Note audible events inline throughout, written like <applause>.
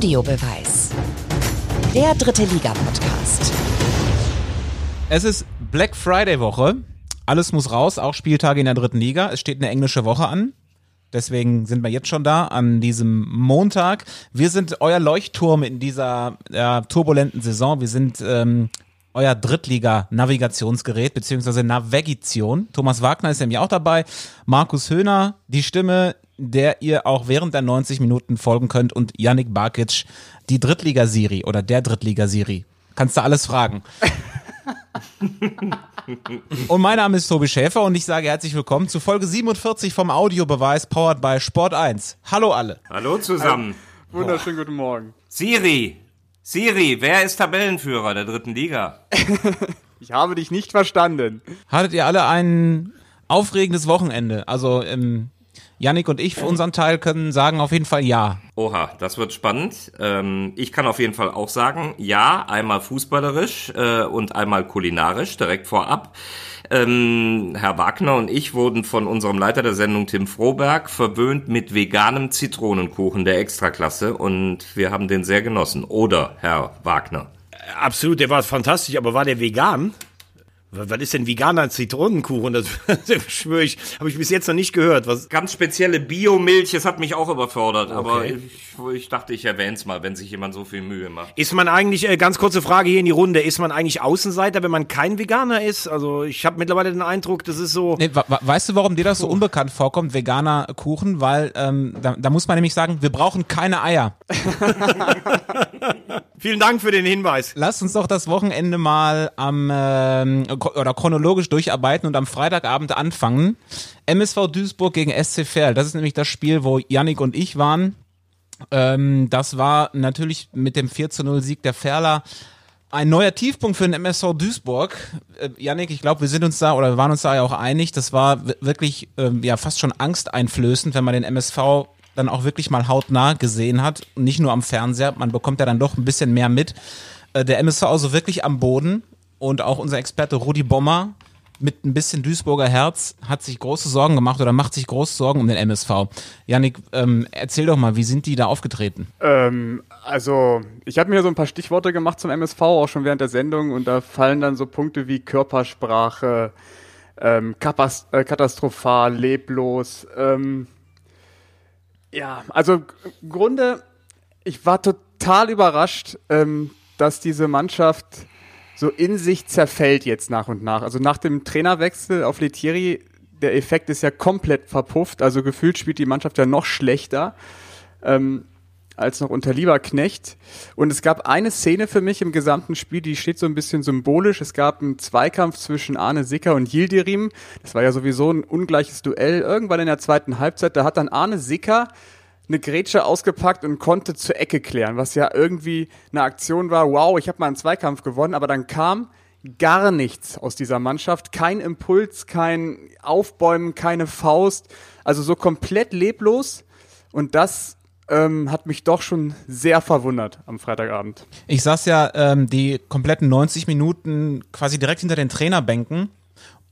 Audiobeweis. Der dritte Liga-Podcast. Es ist Black Friday Woche. Alles muss raus, auch Spieltage in der dritten Liga. Es steht eine englische Woche an. Deswegen sind wir jetzt schon da an diesem Montag. Wir sind euer Leuchtturm in dieser äh, turbulenten Saison. Wir sind ähm, euer Drittliga-Navigationsgerät beziehungsweise Navigation. Thomas Wagner ist nämlich auch dabei. Markus Höhner, die Stimme, der ihr auch während der 90 Minuten folgen könnt und Yannick Barkic, die Drittliga-Siri oder der Drittliga-Siri. Kannst du alles fragen. <laughs> und mein Name ist Tobi Schäfer und ich sage herzlich willkommen zu Folge 47 vom Audiobeweis powered by Sport 1. Hallo alle. Hallo zusammen. Wunderschönen guten Morgen. Siri, Siri, wer ist Tabellenführer der dritten Liga? <laughs> Ich habe dich nicht verstanden. Hattet ihr alle ein aufregendes Wochenende? Also ähm, Yannick und ich für unseren Teil können sagen auf jeden Fall ja. Oha, das wird spannend. Ähm, ich kann auf jeden Fall auch sagen, ja, einmal fußballerisch äh, und einmal kulinarisch direkt vorab. Ähm, Herr Wagner und ich wurden von unserem Leiter der Sendung Tim Froberg verwöhnt mit veganem Zitronenkuchen der Extraklasse und wir haben den sehr genossen. Oder, Herr Wagner? Absolut, der war fantastisch, aber war der vegan? Was ist denn veganer Zitronenkuchen? Das, das <laughs> schwöre ich, habe ich bis jetzt noch nicht gehört. Was? Ganz spezielle Biomilch, das hat mich auch überfordert, aber Okay. ich, ich dachte, ich erwähne es mal, wenn sich jemand so viel Mühe macht. Ist man eigentlich, äh, ganz kurze Frage hier in die Runde, ist man eigentlich Außenseiter, wenn man kein Veganer ist? Also ich habe mittlerweile den Eindruck, das ist so. Nee, weißt du, warum dir das so unbekannt vorkommt, veganer Kuchen? Weil ähm, da, da muss man nämlich sagen, wir brauchen keine Eier. <laughs> Vielen Dank für den Hinweis. Lasst uns doch das Wochenende mal am ähm, oder chronologisch durcharbeiten und am Freitagabend anfangen. MSV Duisburg gegen SC Verl. Das ist nämlich das Spiel, wo Yannick und ich waren. Ähm, das war natürlich mit dem 4 zu 0 Sieg der Ferler ein neuer Tiefpunkt für den MSV Duisburg. Äh, Yannick, ich glaube, wir sind uns da oder wir waren uns da ja auch einig. Das war wirklich ähm, ja fast schon angsteinflößend, wenn man den MSV dann auch wirklich mal hautnah gesehen hat. Nicht nur am Fernseher. Man bekommt ja dann doch ein bisschen mehr mit. Äh, der MSV also wirklich am Boden und auch unser Experte Rudi Bommer mit ein bisschen Duisburger Herz hat sich große Sorgen gemacht oder macht sich große Sorgen um den MSV. Yannick, ähm, erzähl doch mal, wie sind die da aufgetreten? Ähm, also, ich habe mir so ein paar Stichworte gemacht zum MSV, auch schon während der Sendung, und da fallen dann so Punkte wie Körpersprache, ähm, äh, katastrophal, leblos. Ähm, ja, also im Grunde, ich war total überrascht, ähm, dass diese Mannschaft so in sich zerfällt jetzt nach und nach. Also nach dem Trainerwechsel auf Letieri, der Effekt ist ja komplett verpufft. Also gefühlt spielt die Mannschaft ja noch schlechter ähm, als noch unter Lieberknecht. Und es gab eine Szene für mich im gesamten Spiel, die steht so ein bisschen symbolisch. Es gab einen Zweikampf zwischen Arne Sicker und Yildirim. Das war ja sowieso ein ungleiches Duell. Irgendwann in der zweiten Halbzeit, da hat dann Arne Sicker eine Grätsche ausgepackt und konnte zur Ecke klären, was ja irgendwie eine Aktion war, wow, ich habe mal einen Zweikampf gewonnen, aber dann kam gar nichts aus dieser Mannschaft, kein Impuls, kein Aufbäumen, keine Faust, also so komplett leblos und das ähm, hat mich doch schon sehr verwundert am Freitagabend. Ich saß ja ähm, die kompletten 90 Minuten quasi direkt hinter den Trainerbänken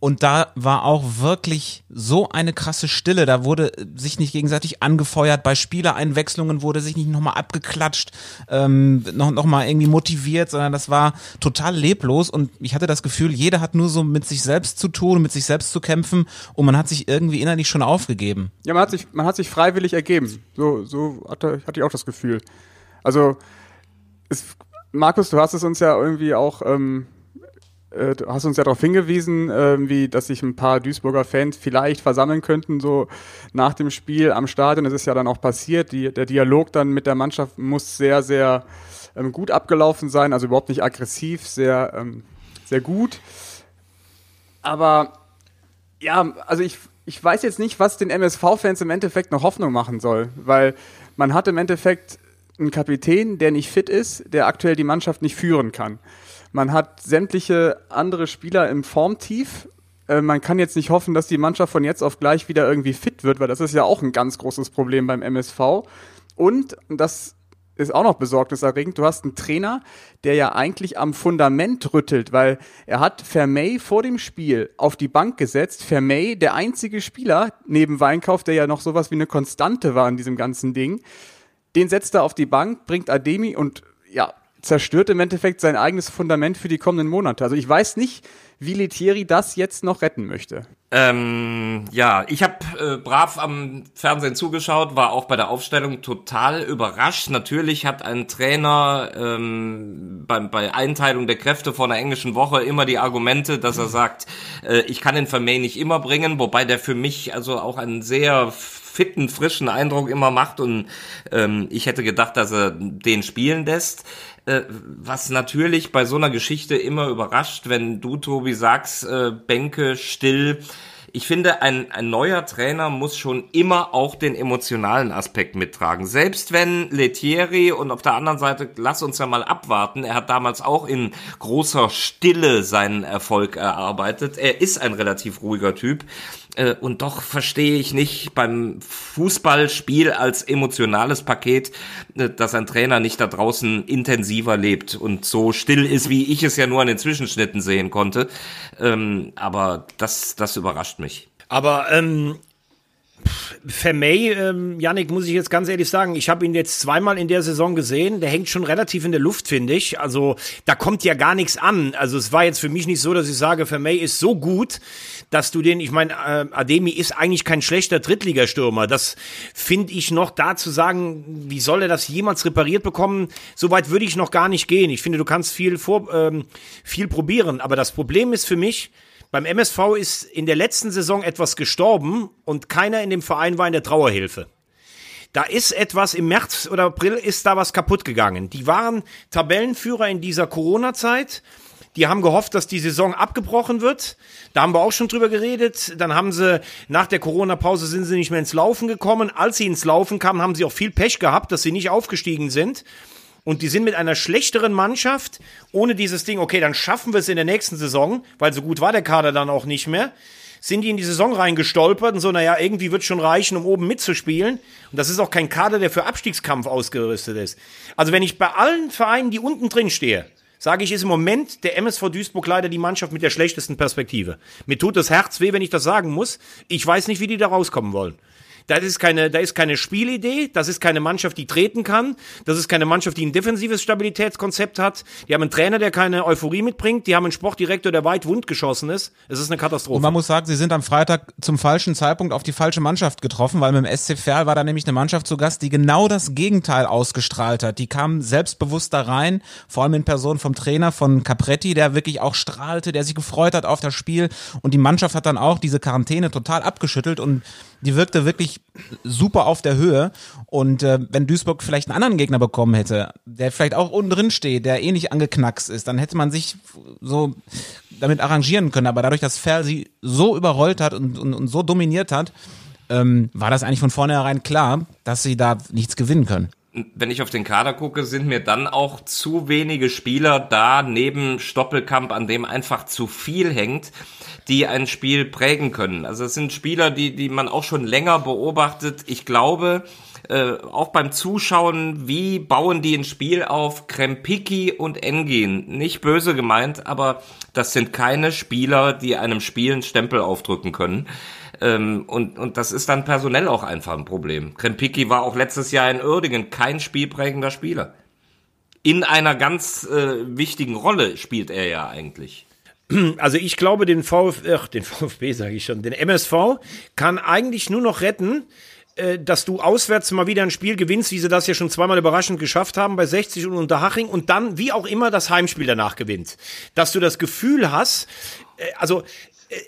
und da war auch wirklich so eine krasse Stille. Da wurde sich nicht gegenseitig angefeuert. Bei Spielereinwechslungen wurde sich nicht nochmal abgeklatscht, ähm, noch, noch mal irgendwie motiviert, sondern das war total leblos. Und ich hatte das Gefühl, jeder hat nur so mit sich selbst zu tun, mit sich selbst zu kämpfen. Und man hat sich irgendwie innerlich schon aufgegeben. Ja, man hat sich, man hat sich freiwillig ergeben. So, so hatte, hatte ich auch das Gefühl. Also, es, Markus, du hast es uns ja irgendwie auch, ähm, äh, du hast uns ja darauf hingewiesen, irgendwie, dass sich ein paar Duisburger Fans vielleicht versammeln könnten, so nach dem Spiel am Stadion. Das ist ja dann auch passiert. Die, der Dialog dann mit der Mannschaft muss sehr, sehr ähm, gut abgelaufen sein, also überhaupt nicht aggressiv, sehr, ähm, sehr gut. Aber ja, also ich, ich weiß jetzt nicht, was den MSV-Fans im Endeffekt noch Hoffnung machen soll, weil man hat im Endeffekt einen Kapitän, der nicht fit ist, der aktuell die Mannschaft nicht führen kann. Man hat sämtliche andere Spieler im Formtief. Äh, man kann jetzt nicht hoffen, dass die Mannschaft von jetzt auf gleich wieder irgendwie fit wird, weil das ist ja auch ein ganz großes Problem beim MSV. Und, das ist auch noch besorgniserregend. Du hast einen Trainer, der ja eigentlich am Fundament rüttelt, weil er hat Vermey vor dem Spiel auf die Bank gesetzt. Vermey, der einzige Spieler neben Weinkauf, der ja noch sowas wie eine Konstante war in diesem ganzen Ding, Den setzt er auf die Bank, bringt Ademi und ja, zerstört im Endeffekt sein eigenes Fundament für die kommenden Monate. Also ich weiß nicht, wie Letieri das jetzt noch retten möchte. Ähm, ja, ich habe äh, brav am Fernsehen zugeschaut, war auch bei der Aufstellung total überrascht. Natürlich hat ein Trainer ähm, bei, bei Einteilung der Kräfte vor einer englischen Woche immer die Argumente, dass er sagt, äh, ich kann den Vermey nicht immer bringen, wobei der für mich also auch einen sehr fitten, frischen Eindruck immer macht und ähm, ich hätte gedacht, dass er den spielen lässt. Äh, was natürlich bei so einer Geschichte immer überrascht, wenn du, Tobi, sagst, äh, Bänke still. Ich finde, ein, ein neuer Trainer muss schon immer auch den emotionalen Aspekt mittragen. Selbst wenn Letieri und auf der anderen Seite, lass uns ja mal abwarten, er hat damals auch in großer Stille seinen Erfolg erarbeitet. Er ist ein relativ ruhiger Typ. Äh, und doch verstehe ich nicht beim Fußballspiel als emotionales Paket, äh, dass ein Trainer nicht da draußen intensiver lebt und so still ist, wie ich es ja nur an den Zwischenschnitten sehen konnte. Ähm, aber das, das überrascht mich. Aber ähm, Vermey, ähm, Yannick, muss ich jetzt ganz ehrlich sagen, ich habe ihn jetzt zweimal in der Saison gesehen. Der hängt schon relativ in der Luft, finde ich. Also da kommt ja gar nichts an. Also es war jetzt für mich nicht so, dass ich sage, Vermey ist so gut, dass du den, ich meine, äh, Ademi ist eigentlich kein schlechter Drittligastürmer. Das finde ich noch da zu sagen, wie soll er das jemals repariert bekommen? Soweit würde ich noch gar nicht gehen. Ich finde, du kannst viel vor, ähm, viel probieren. Aber das Problem ist für mich, beim MSV ist in der letzten Saison etwas gestorben und keiner in dem Verein war in der Trauerhilfe. Da ist etwas im März oder April ist da was kaputt gegangen. Die waren Tabellenführer in dieser Corona-Zeit. Die haben gehofft, dass die Saison abgebrochen wird. Da haben wir auch schon drüber geredet. Dann haben sie, nach der Corona-Pause sind sie nicht mehr ins Laufen gekommen. Als sie ins Laufen kamen, haben sie auch viel Pech gehabt, dass sie nicht aufgestiegen sind und die sind mit einer schlechteren Mannschaft, ohne dieses Ding, okay, dann schaffen wir es in der nächsten Saison, weil so gut war der Kader dann auch nicht mehr, sind die in die Saison reingestolpert und so, naja, irgendwie wird schon reichen, um oben mitzuspielen. Und das ist auch kein Kader, der für Abstiegskampf ausgerüstet ist. Also wenn ich bei allen Vereinen, die unten drin stehe, sage ich, ist im Moment der MSV Duisburg leider die Mannschaft mit der schlechtesten Perspektive. Mir tut das Herz weh, wenn ich das sagen muss. Ich weiß nicht, wie die da rauskommen wollen. Das ist keine, da ist keine Spielidee, das ist keine Mannschaft, die treten kann, das ist keine Mannschaft, die ein defensives Stabilitätskonzept hat. Die haben einen Trainer, der keine Euphorie mitbringt, die haben einen Sportdirektor, der weit wund geschossen ist. Es ist eine Katastrophe. Und man muss sagen, sie sind am Freitag zum falschen Zeitpunkt auf die falsche Mannschaft getroffen, weil mit dem SC Verl war da nämlich eine Mannschaft zu Gast, die genau das Gegenteil ausgestrahlt hat. Die kam selbstbewusst da rein, vor allem in Person vom Trainer von Capretti, der wirklich auch strahlte, der sich gefreut hat auf das Spiel und die Mannschaft hat dann auch diese Quarantäne total abgeschüttelt und die wirkte wirklich super auf der Höhe. Und äh, wenn Duisburg vielleicht einen anderen Gegner bekommen hätte, der vielleicht auch unten drin steht, der ähnlich eh angeknackst ist, dann hätte man sich so damit arrangieren können. Aber dadurch, dass Ferl sie so überrollt hat und, und, und so dominiert hat, ähm, war das eigentlich von vornherein klar, dass sie da nichts gewinnen können wenn ich auf den Kader gucke, sind mir dann auch zu wenige Spieler da neben Stoppelkamp, an dem einfach zu viel hängt die ein Spiel prägen können. Also es sind Spieler, die, die man auch schon länger beobachtet. Ich glaube, äh, auch beim Zuschauen, wie bauen die ein Spiel auf Krempiki und Engin. Nicht böse gemeint, aber das sind keine Spieler, die einem Spiel einen Stempel aufdrücken können. Ähm, und, und das ist dann personell auch einfach ein Problem. Krempiki war auch letztes Jahr in Uerdingen kein spielprägender Spieler. In einer ganz äh, wichtigen Rolle spielt er ja eigentlich. Also ich glaube, den VfB, ach, den VfB sage ich schon, den MSV kann eigentlich nur noch retten, äh, dass du auswärts mal wieder ein Spiel gewinnst, wie sie das ja schon zweimal überraschend geschafft haben bei 60 und Unterhaching und dann, wie auch immer, das Heimspiel danach gewinnt. Dass du das Gefühl hast, äh, also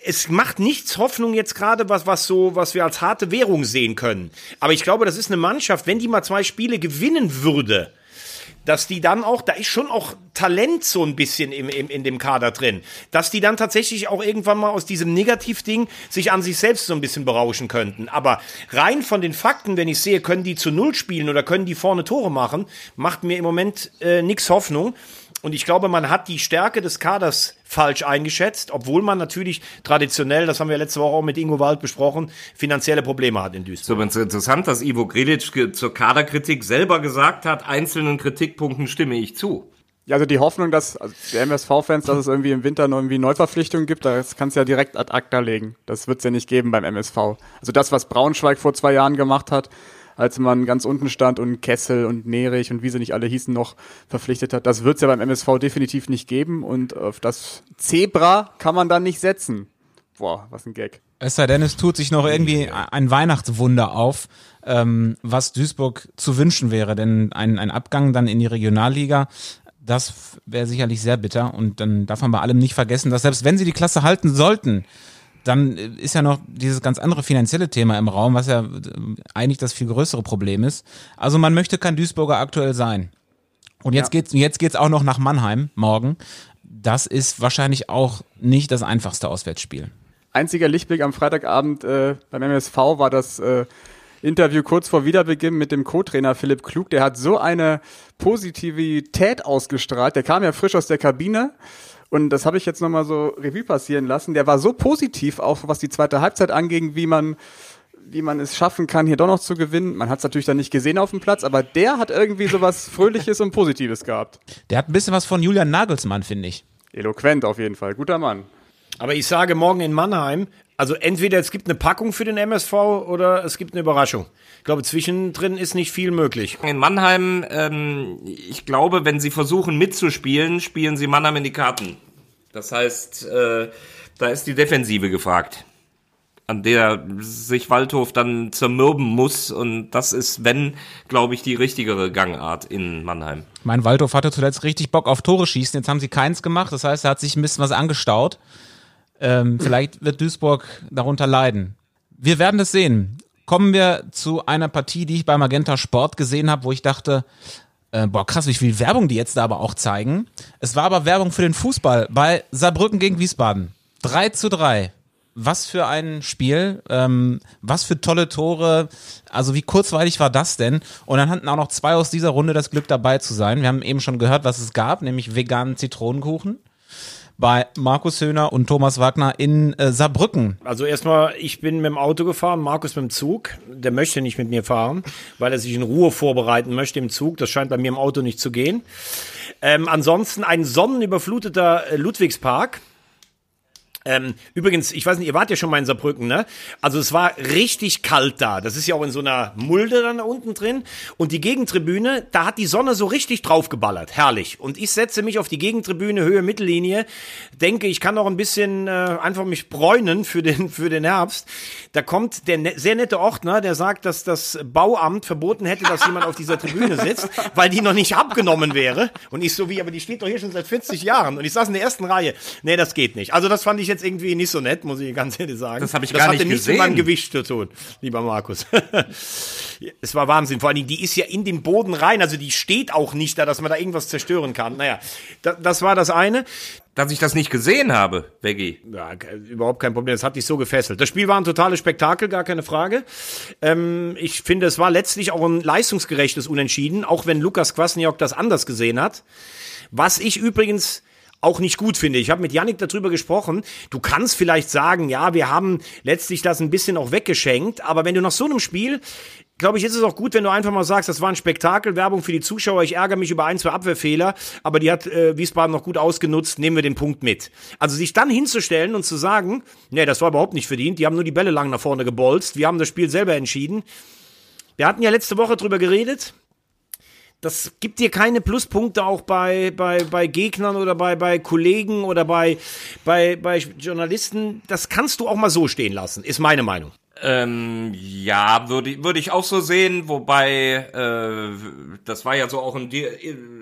es macht nichts Hoffnung jetzt gerade, was, was so, was wir als harte Währung sehen können. Aber ich glaube, das ist eine Mannschaft, wenn die mal zwei Spiele gewinnen würde, dass die dann auch, da ist schon auch Talent so ein bisschen im, im, in dem Kader drin, dass die dann tatsächlich auch irgendwann mal aus diesem Negativding sich an sich selbst so ein bisschen berauschen könnten. Aber rein von den Fakten, wenn ich sehe, können die zu Null spielen oder können die vorne Tore machen, macht mir im Moment äh, nix Hoffnung. Und ich glaube, man hat die Stärke des Kaders falsch eingeschätzt, obwohl man natürlich traditionell, das haben wir letzte Woche auch mit Ingo Wald besprochen, finanzielle Probleme hat in Duisburg. So, interessant, dass Ivo Grilic zur Kaderkritik selber gesagt hat, einzelnen Kritikpunkten stimme ich zu. Ja, also die Hoffnung, dass also der MSV-Fans, dass es irgendwie im Winter noch irgendwie Neuverpflichtungen gibt, das kannst du ja direkt ad acta legen. Das wird es ja nicht geben beim MSV. Also das, was Braunschweig vor zwei Jahren gemacht hat, als man ganz unten stand und Kessel und Nerich und wie sie nicht alle hießen noch verpflichtet hat. Das wird es ja beim MSV definitiv nicht geben und auf das Zebra kann man dann nicht setzen. Boah, was ein Gag. Es sei denn, es tut sich noch irgendwie ein Weihnachtswunder auf, ähm, was Duisburg zu wünschen wäre. Denn ein, ein Abgang dann in die Regionalliga, das wäre sicherlich sehr bitter. Und dann darf man bei allem nicht vergessen, dass selbst wenn sie die Klasse halten sollten, dann ist ja noch dieses ganz andere finanzielle Thema im Raum, was ja eigentlich das viel größere Problem ist. Also man möchte kein Duisburger aktuell sein. Und jetzt ja. geht's jetzt geht's auch noch nach Mannheim morgen. Das ist wahrscheinlich auch nicht das einfachste Auswärtsspiel. Einziger Lichtblick am Freitagabend äh, beim MSV war das äh, Interview kurz vor Wiederbeginn mit dem Co-Trainer Philipp Klug. Der hat so eine Positivität ausgestrahlt. Der kam ja frisch aus der Kabine und das habe ich jetzt nochmal so Revue passieren lassen. Der war so positiv, auch was die zweite Halbzeit anging, wie man wie man es schaffen kann, hier doch noch zu gewinnen. Man hat es natürlich dann nicht gesehen auf dem Platz, aber der hat irgendwie so was Fröhliches und Positives gehabt. Der hat ein bisschen was von Julian Nagelsmann, finde ich. Eloquent auf jeden Fall. Guter Mann. Aber ich sage morgen in Mannheim, also entweder es gibt eine Packung für den MSV oder es gibt eine Überraschung. Ich glaube, zwischendrin ist nicht viel möglich. In Mannheim, ähm, ich glaube, wenn sie versuchen mitzuspielen, spielen sie Mannheim in die Karten. Das heißt, äh, da ist die Defensive gefragt, an der sich Waldhof dann zermürben muss. Und das ist, wenn, glaube ich, die richtigere Gangart in Mannheim. Mein Waldhof hatte zuletzt richtig Bock auf Tore schießen. Jetzt haben sie keins gemacht. Das heißt, er hat sich ein bisschen was angestaut. Ähm, vielleicht wird Duisburg darunter leiden. Wir werden es sehen kommen wir zu einer Partie, die ich bei Magenta Sport gesehen habe, wo ich dachte, äh, boah, krass, wie viel Werbung die jetzt da aber auch zeigen. Es war aber Werbung für den Fußball bei Saarbrücken gegen Wiesbaden. 3 zu 3. Was für ein Spiel, ähm, was für tolle Tore, also wie kurzweilig war das denn? Und dann hatten auch noch zwei aus dieser Runde das Glück dabei zu sein. Wir haben eben schon gehört, was es gab, nämlich veganen Zitronenkuchen bei Markus Höhner und Thomas Wagner in äh, Saarbrücken. Also erstmal, ich bin mit dem Auto gefahren, Markus mit dem Zug. Der möchte nicht mit mir fahren, weil er sich in Ruhe vorbereiten möchte im Zug. Das scheint bei mir im Auto nicht zu gehen. Ähm, ansonsten ein sonnenüberfluteter äh, Ludwigspark ähm, übrigens, ich weiß nicht, ihr wart ja schon mal in Saarbrücken, ne? Also es war richtig kalt da. Das ist ja auch in so einer Mulde dann da unten drin. Und die Gegentribüne, da hat die Sonne so richtig draufgeballert. Herrlich. Und ich setze mich auf die Gegentribüne, Höhe, Mittellinie, denke, ich kann noch ein bisschen äh, einfach mich bräunen für den, für den Herbst. Da kommt der ne sehr nette Ordner, der sagt, dass das Bauamt verboten hätte, dass jemand auf dieser Tribüne sitzt, <laughs> weil die noch nicht abgenommen wäre. Und ich so wie, aber die steht doch hier schon seit 40 Jahren. Und ich saß in der ersten Reihe. Nee, das geht nicht. Also das fand ich jetzt irgendwie nicht so nett, muss ich ganz ehrlich sagen. Das habe ich das gar nicht gesehen. Das hatte nichts mit meinem Gewicht zu tun, lieber Markus. <laughs> es war Wahnsinn. Vor allen Dingen, die ist ja in den Boden rein, also die steht auch nicht da, dass man da irgendwas zerstören kann. Naja, da, das war das eine. Dass ich das nicht gesehen habe, Veggie. Ja, überhaupt kein Problem. Das hat dich so gefesselt. Das Spiel war ein totales Spektakel, gar keine Frage. Ähm, ich finde, es war letztlich auch ein leistungsgerechtes Unentschieden, auch wenn Lukas Kwasniok das anders gesehen hat. Was ich übrigens auch nicht gut finde. Ich habe mit Yannick darüber gesprochen. Du kannst vielleicht sagen, ja, wir haben letztlich das ein bisschen auch weggeschenkt, aber wenn du nach so einem Spiel glaube ich, ist es auch gut, wenn du einfach mal sagst, das war ein Spektakel, Werbung für die Zuschauer. Ich ärgere mich über ein, zwei Abwehrfehler, aber die hat äh, Wiesbaden noch gut ausgenutzt. Nehmen wir den Punkt mit. Also sich dann hinzustellen und zu sagen, nee, das war überhaupt nicht verdient. Die haben nur die Bälle lang nach vorne gebolzt. Wir haben das Spiel selber entschieden. Wir hatten ja letzte Woche drüber geredet das gibt dir keine Pluspunkte auch bei, bei, bei Gegnern oder bei, bei Kollegen oder bei, bei, bei Journalisten. Das kannst du auch mal so stehen lassen, ist meine Meinung. Ähm, ja, würde würde ich auch so sehen, wobei äh, das war ja so auch ein,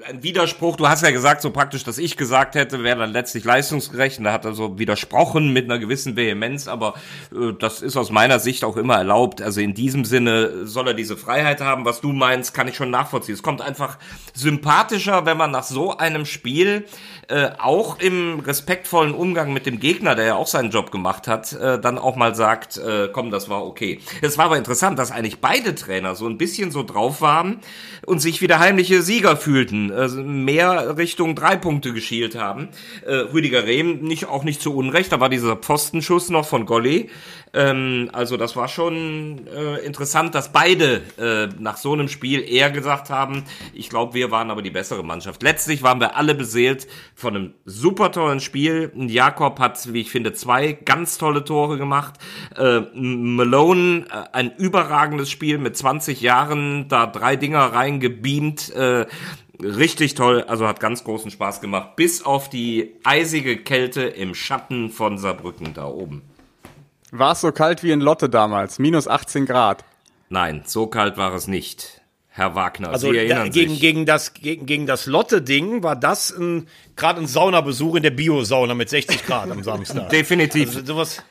ein Widerspruch. Du hast ja gesagt, so praktisch, dass ich gesagt hätte, wäre dann letztlich leistungsgerecht. Und da hat er so widersprochen mit einer gewissen Vehemenz, aber äh, das ist aus meiner Sicht auch immer erlaubt. Also in diesem Sinne soll er diese Freiheit haben. Was du meinst, kann ich schon nachvollziehen. Es kommt einfach sympathischer, wenn man nach so einem Spiel äh, auch im respektvollen Umgang mit dem Gegner, der ja auch seinen Job gemacht hat, äh, dann auch mal sagt, äh, komm, das war okay. Es war aber interessant, dass eigentlich beide Trainer so ein bisschen so drauf waren und sich wieder heimliche Sieger fühlten, äh, mehr Richtung drei Punkte geschielt haben. Äh, Rüdiger Rehm nicht auch nicht zu Unrecht, da war dieser Pfostenschuss noch von Golli, ähm, also das war schon äh, interessant, dass beide äh, nach so einem Spiel eher gesagt haben, ich glaube, wir waren aber die bessere Mannschaft. Letztlich waren wir alle beseelt von einem super tollen Spiel. Jakob hat, wie ich finde, zwei ganz tolle Tore gemacht. Äh, Malone äh, ein überragendes Spiel mit 20 Jahren, da drei Dinger reingebeamt. Äh, richtig toll, also hat ganz großen Spaß gemacht, bis auf die eisige Kälte im Schatten von Saarbrücken da oben. War es so kalt wie in Lotte damals? Minus 18 Grad. Nein, so kalt war es nicht. Herr Wagner, Also Sie da, erinnern gegen, sich. gegen das, gegen, gegen das Lotte-Ding war das ein, gerade ein Saunabesuch in der Bio-Sauna mit 60 Grad am Samstag. <laughs> Definitiv. Also sowas,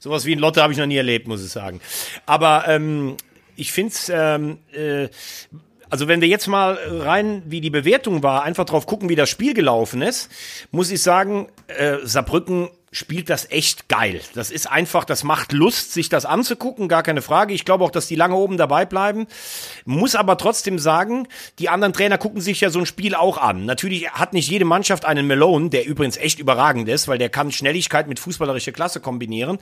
sowas wie ein Lotte habe ich noch nie erlebt, muss ich sagen. Aber ähm, ich finde es, ähm, äh, also wenn wir jetzt mal rein, wie die Bewertung war, einfach drauf gucken, wie das Spiel gelaufen ist, muss ich sagen, äh, Saarbrücken spielt das echt geil. Das ist einfach, das macht Lust, sich das anzugucken, gar keine Frage. Ich glaube auch, dass die lange oben dabei bleiben. Muss aber trotzdem sagen, die anderen Trainer gucken sich ja so ein Spiel auch an. Natürlich hat nicht jede Mannschaft einen Malone, der übrigens echt überragend ist, weil der kann Schnelligkeit mit fußballerischer Klasse kombinieren.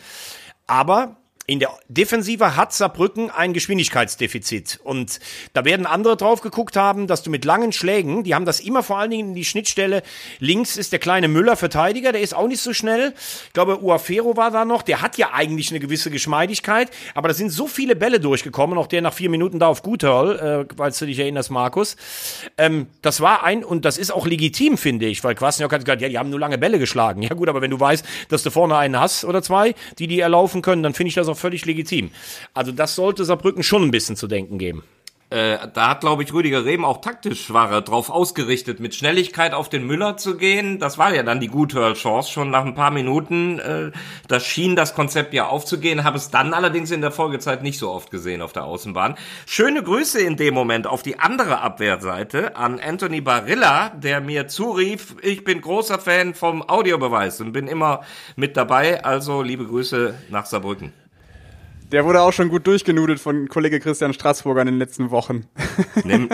Aber in der Defensive hat Saarbrücken ein Geschwindigkeitsdefizit. Und da werden andere drauf geguckt haben, dass du mit langen Schlägen, die haben das immer vor allen Dingen in die Schnittstelle. Links ist der kleine Müller Verteidiger, der ist auch nicht so schnell. Ich glaube, Uafero war da noch, der hat ja eigentlich eine gewisse Geschmeidigkeit, aber da sind so viele Bälle durchgekommen, auch der nach vier Minuten da auf Guterl, äh, falls du dich erinnerst, Markus. Ähm, das war ein, und das ist auch legitim, finde ich, weil Kwasniok hat gesagt, ja, die haben nur lange Bälle geschlagen. Ja gut, aber wenn du weißt, dass du vorne einen hast oder zwei, die die erlaufen können, dann finde ich das auch völlig legitim. Also das sollte Saarbrücken schon ein bisschen zu denken geben. Äh, da hat, glaube ich, Rüdiger Rehm auch taktisch war er drauf ausgerichtet, mit Schnelligkeit auf den Müller zu gehen. Das war ja dann die gute Chance schon nach ein paar Minuten. Äh, da schien das Konzept ja aufzugehen, habe es dann allerdings in der Folgezeit nicht so oft gesehen auf der Außenbahn. Schöne Grüße in dem Moment auf die andere Abwehrseite an Anthony Barilla, der mir zurief, ich bin großer Fan vom Audiobeweis und bin immer mit dabei. Also liebe Grüße nach Saarbrücken. Der wurde auch schon gut durchgenudelt von Kollege Christian Straßburger in den letzten Wochen. <laughs> Nimm,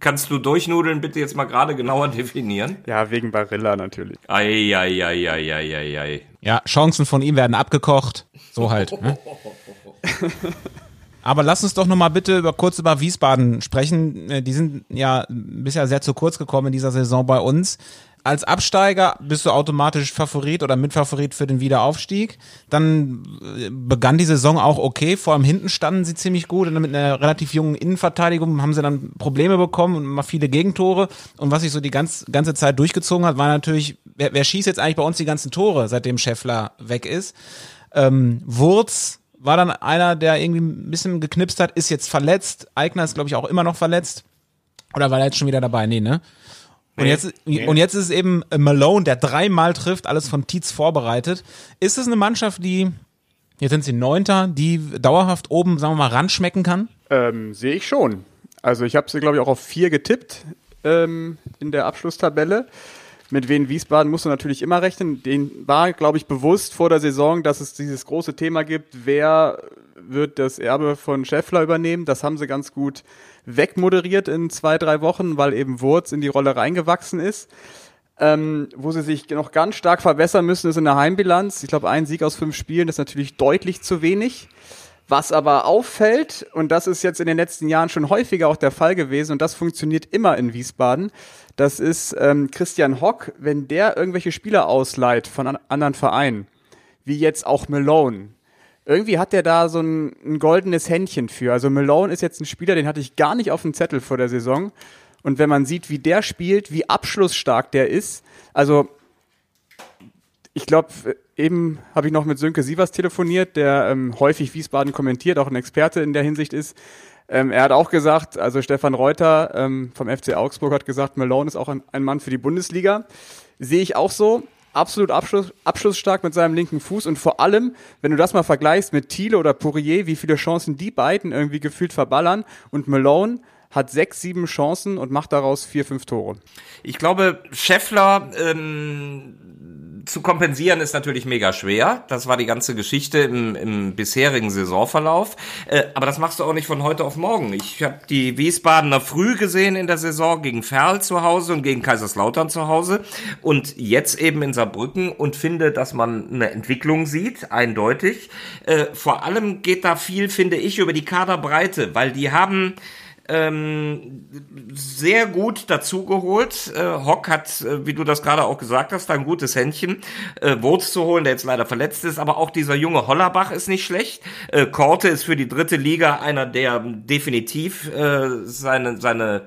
kannst du durchnudeln bitte jetzt mal gerade genauer definieren? ja, wegen Barilla natürlich. Ei, ei, ei, ei, ei, ei, ei. Ja, Chancen von ihm werden abgekocht. So halt. Ne? <laughs> Aber lass uns doch noch mal bitte über, kurz über Wiesbaden sprechen. Äh, Die sind ja bisher sehr zu kurz gekommen in dieser Saison bei uns. Als Absteiger bist du automatisch Favorit oder Mitfavorit für den Wiederaufstieg. Dann äh, begann die Saison auch okay. Vor allem hinten standen sie ziemlich gut und mit einer relativ jungen Innenverteidigung haben sie dann Probleme bekommen und mal viele Gegentore. Und was sich so die ganz, ganze Zeit durchgezogen hat, war natürlich, wer, wer schießt jetzt eigentlich bei uns die ganzen Tore, seitdem Scheffler weg ist? Ähm, Wurz war dann einer, der irgendwie ein bisschen geknipst hat, ist jetzt verletzt. Eigner ist, glaube ich, auch immer noch verletzt. Oder war er jetzt schon wieder dabei? Nee, ne? Und jetzt, und jetzt ist es eben Malone, der dreimal trifft, alles von Tietz vorbereitet. Ist es eine Mannschaft, die, jetzt sind sie Neunter, die dauerhaft oben, sagen wir mal, ranschmecken kann? Ähm, Sehe ich schon. Also ich habe sie, glaube ich, auch auf vier getippt ähm, in der Abschlusstabelle. Mit Wien Wiesbaden musst du natürlich immer rechnen. Den war, glaube ich, bewusst vor der Saison, dass es dieses große Thema gibt, wer wird das Erbe von Scheffler übernehmen. Das haben sie ganz gut wegmoderiert in zwei, drei Wochen, weil eben Wurz in die Rolle reingewachsen ist. Ähm, wo sie sich noch ganz stark verbessern müssen, ist in der Heimbilanz. Ich glaube, ein Sieg aus fünf Spielen ist natürlich deutlich zu wenig. Was aber auffällt, und das ist jetzt in den letzten Jahren schon häufiger auch der Fall gewesen, und das funktioniert immer in Wiesbaden, das ist ähm, Christian Hock, wenn der irgendwelche Spieler ausleiht von an anderen Vereinen, wie jetzt auch Malone. Irgendwie hat der da so ein, ein goldenes Händchen für. Also Malone ist jetzt ein Spieler, den hatte ich gar nicht auf dem Zettel vor der Saison. Und wenn man sieht, wie der spielt, wie abschlussstark der ist, also ich glaube, eben habe ich noch mit Sönke Sievers telefoniert, der ähm, häufig Wiesbaden kommentiert, auch ein Experte in der Hinsicht ist. Ähm, er hat auch gesagt, also Stefan Reuter ähm, vom FC Augsburg hat gesagt, Malone ist auch ein, ein Mann für die Bundesliga. Sehe ich auch so. Absolut Abschluss, abschlussstark mit seinem linken Fuß und vor allem, wenn du das mal vergleichst mit Thiele oder Poirier, wie viele Chancen die beiden irgendwie gefühlt verballern und Malone hat sechs, sieben Chancen und macht daraus vier, fünf Tore. Ich glaube, Scheffler ähm, zu kompensieren ist natürlich mega schwer. Das war die ganze Geschichte im, im bisherigen Saisonverlauf. Äh, aber das machst du auch nicht von heute auf morgen. Ich habe die Wiesbadener früh gesehen in der Saison gegen Ferl zu Hause und gegen Kaiserslautern zu Hause und jetzt eben in Saarbrücken und finde, dass man eine Entwicklung sieht, eindeutig. Äh, vor allem geht da viel, finde ich, über die Kaderbreite, weil die haben ähm, sehr gut dazugeholt. Äh, Hock hat, äh, wie du das gerade auch gesagt hast, ein gutes Händchen, äh, Wurz zu holen, der jetzt leider verletzt ist, aber auch dieser junge Hollerbach ist nicht schlecht. Äh, Korte ist für die dritte Liga einer, der definitiv äh, seine, seine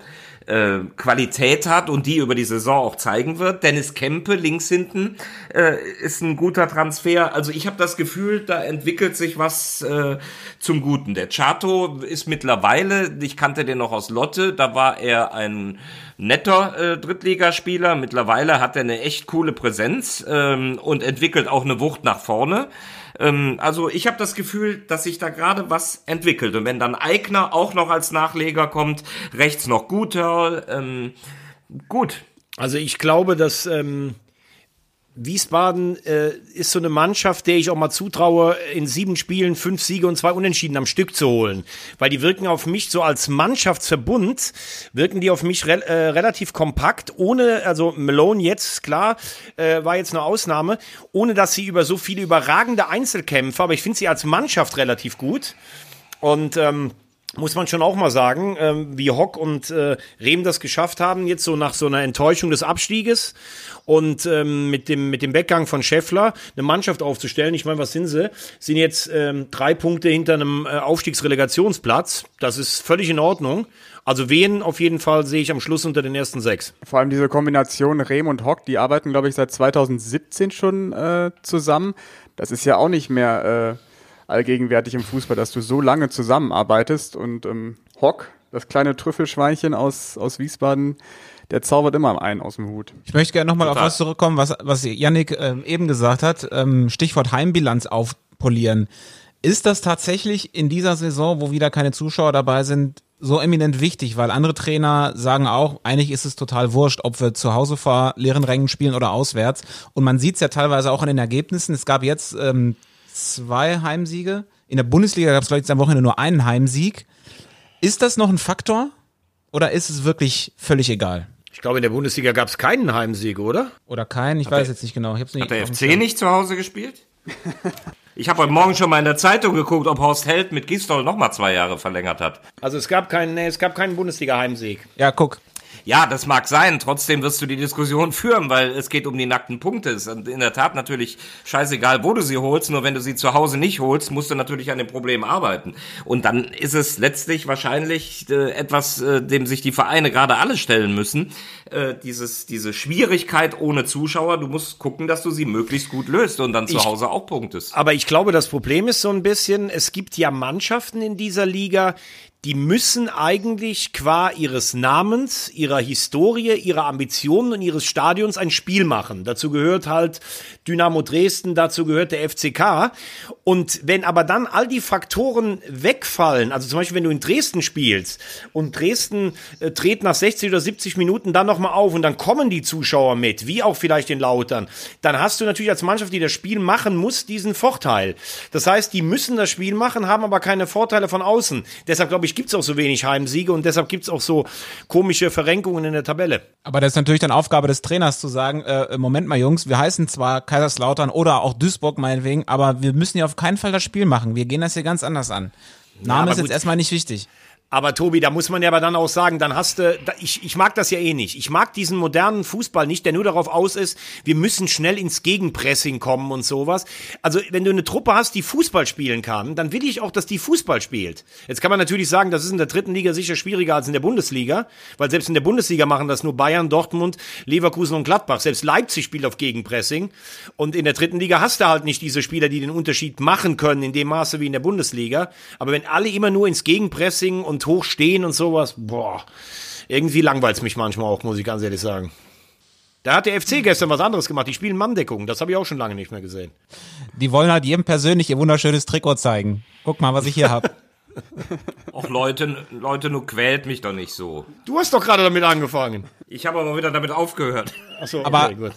äh, Qualität hat und die über die Saison auch zeigen wird. Dennis Kempe links hinten äh, ist ein guter Transfer. Also ich habe das Gefühl, da entwickelt sich was äh, zum Guten. Der Chato ist mittlerweile, ich kannte den noch aus Lotte, da war er ein netter äh, Drittligaspieler. Mittlerweile hat er eine echt coole Präsenz ähm, und entwickelt auch eine Wucht nach vorne. Ähm, also ich habe das Gefühl, dass sich da gerade was entwickelt. Und wenn dann Eigner auch noch als Nachleger kommt, rechts noch Guter, ähm, gut. Also ich glaube, dass ähm, Wiesbaden äh, ist so eine Mannschaft, der ich auch mal zutraue, in sieben Spielen fünf Siege und zwei Unentschieden am Stück zu holen. Weil die wirken auf mich so als Mannschaftsverbund, wirken die auf mich re äh, relativ kompakt, ohne, also Malone jetzt, klar, äh, war jetzt eine Ausnahme, ohne dass sie über so viele überragende Einzelkämpfe, aber ich finde sie als Mannschaft relativ gut. Und ähm, muss man schon auch mal sagen, ähm, wie Hock und äh, Rehm das geschafft haben, jetzt so nach so einer Enttäuschung des Abstieges und ähm, mit dem mit dem Weggang von Scheffler eine Mannschaft aufzustellen. Ich meine, was sind sie? Sind jetzt ähm, drei Punkte hinter einem äh, Aufstiegsrelegationsplatz. Das ist völlig in Ordnung. Also wen auf jeden Fall sehe ich am Schluss unter den ersten sechs. Vor allem diese Kombination Rehm und Hock, die arbeiten, glaube ich, seit 2017 schon äh, zusammen. Das ist ja auch nicht mehr äh, allgegenwärtig im Fußball, dass du so lange zusammenarbeitest und ähm, Hock, das kleine Trüffelschweinchen aus, aus Wiesbaden, der zaubert immer einen aus dem Hut. Ich möchte gerne nochmal auf was zurückkommen, was, was Yannick ähm, eben gesagt hat. Ähm, Stichwort Heimbilanz aufpolieren. Ist das tatsächlich in dieser Saison, wo wieder keine Zuschauer dabei sind, so eminent wichtig? Weil andere Trainer sagen auch, eigentlich ist es total wurscht, ob wir zu Hause vor leeren Rängen spielen oder auswärts. Und man sieht es ja teilweise auch in den Ergebnissen. Es gab jetzt ähm, zwei Heimsiege. In der Bundesliga gab es, glaube ich, am Wochenende nur einen Heimsieg. Ist das noch ein Faktor? Oder ist es wirklich völlig egal? Ich glaube, in der Bundesliga gab es keinen Heimsieg, oder? Oder keinen? Ich Hat weiß der- jetzt nicht genau. Ich hab's nicht Hat der FC nicht zu Hause gespielt? <laughs> Ich habe heute Morgen schon mal in der Zeitung geguckt, ob Horst Held mit Gisdol noch mal zwei Jahre verlängert hat. Also es gab keinen, nee, es gab keinen Bundesliga-Heimsieg. Ja, guck. Ja, das mag sein. Trotzdem wirst du die Diskussion führen, weil es geht um die nackten Punkte. Es ist in der Tat natürlich scheißegal, wo du sie holst. Nur wenn du sie zu Hause nicht holst, musst du natürlich an dem Problem arbeiten. Und dann ist es letztlich wahrscheinlich äh, etwas, äh, dem sich die Vereine gerade alle stellen müssen. Äh, dieses, diese Schwierigkeit ohne Zuschauer. Du musst gucken, dass du sie möglichst gut löst und dann zu Ich- Hause auch punktest. Aber ich glaube, das Problem ist so ein bisschen, es gibt ja Mannschaften in dieser Liga, die müssen eigentlich qua ihres Namens, ihrer Historie, ihrer Ambitionen und ihres Stadions ein Spiel machen. Dazu gehört halt Dynamo Dresden, dazu gehört der FCK. Und wenn aber dann all die Faktoren wegfallen, also zum Beispiel wenn du in Dresden spielst und Dresden äh, dreht nach 60 oder 70 Minuten dann nochmal auf und dann kommen die Zuschauer mit, wie auch vielleicht in Lautern, dann hast du natürlich als Mannschaft, die das Spiel machen muss, diesen Vorteil. Das heißt, die müssen das Spiel machen, haben aber keine Vorteile von außen. Deshalb glaube ich, gibt es auch so wenig Heimsiege und deshalb gibt es auch so komische Verrenkungen in der Tabelle. Aber das ist natürlich dann Aufgabe des Trainers zu sagen, äh, Moment mal Jungs, wir heißen zwar Kaiserslautern oder auch Duisburg meinetwegen, aber wir müssen ja auf keinen Fall das Spiel machen. Wir gehen das hier ganz anders an. Name aber ist jetzt erstmal nicht wichtig. Aber Tobi, da muss man ja aber dann auch sagen, dann hast du, ich, ich mag das ja eh nicht. Ich mag diesen modernen Fußball nicht, der nur darauf aus ist, wir müssen schnell ins Gegenpressing kommen und sowas. Also wenn du eine Truppe hast, die Fußball spielen kann, dann will ich auch, dass die Fußball spielt. Jetzt kann man natürlich sagen, das ist in der dritten Liga sicher schwieriger als in der Bundesliga, weil selbst in der Bundesliga machen das nur Bayern, Dortmund, Leverkusen und Gladbach. Selbst Leipzig spielt auf Gegenpressing. Und in der dritten Liga hast du halt nicht diese Spieler, die den Unterschied machen können in dem Maße wie in der Bundesliga. Aber wenn alle immer nur ins Gegenpressing und hoch stehen und sowas, boah, irgendwie langweilt's mich manchmal auch, muss ich ganz ehrlich sagen. Da hat der FC gestern was anderes gemacht. Die spielen Manndeckung. Das habe ich auch schon lange nicht mehr gesehen. Die wollen halt jedem persönlich ihr wunderschönes Trikot zeigen. Guck mal, was ich hier habe. <laughs> Och Leute, Leute, nur quält mich doch nicht so. Du hast doch gerade damit angefangen. Ich habe aber wieder damit aufgehört. Achso, Aber- okay, gut.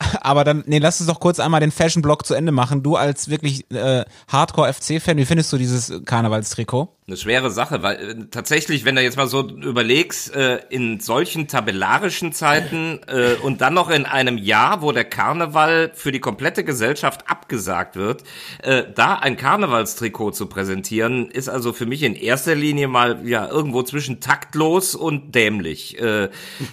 <laughs> Aber dann, nee, lass uns doch kurz einmal den Fashion-Block zu Ende machen. Du als wirklich äh, Hardcore-FC-Fan, wie findest du dieses Karnevalstrikot? Eine schwere Sache, weil äh, tatsächlich, wenn du jetzt mal so überlegst, äh, in solchen tabellarischen Zeiten äh, und dann noch in einem Jahr, wo der Karneval für die komplette Gesellschaft abgesagt wird, äh, da ein Karnevalstrikot zu präsentieren, ist also für mich in erster Linie mal ja irgendwo zwischen taktlos und dämlich. Äh,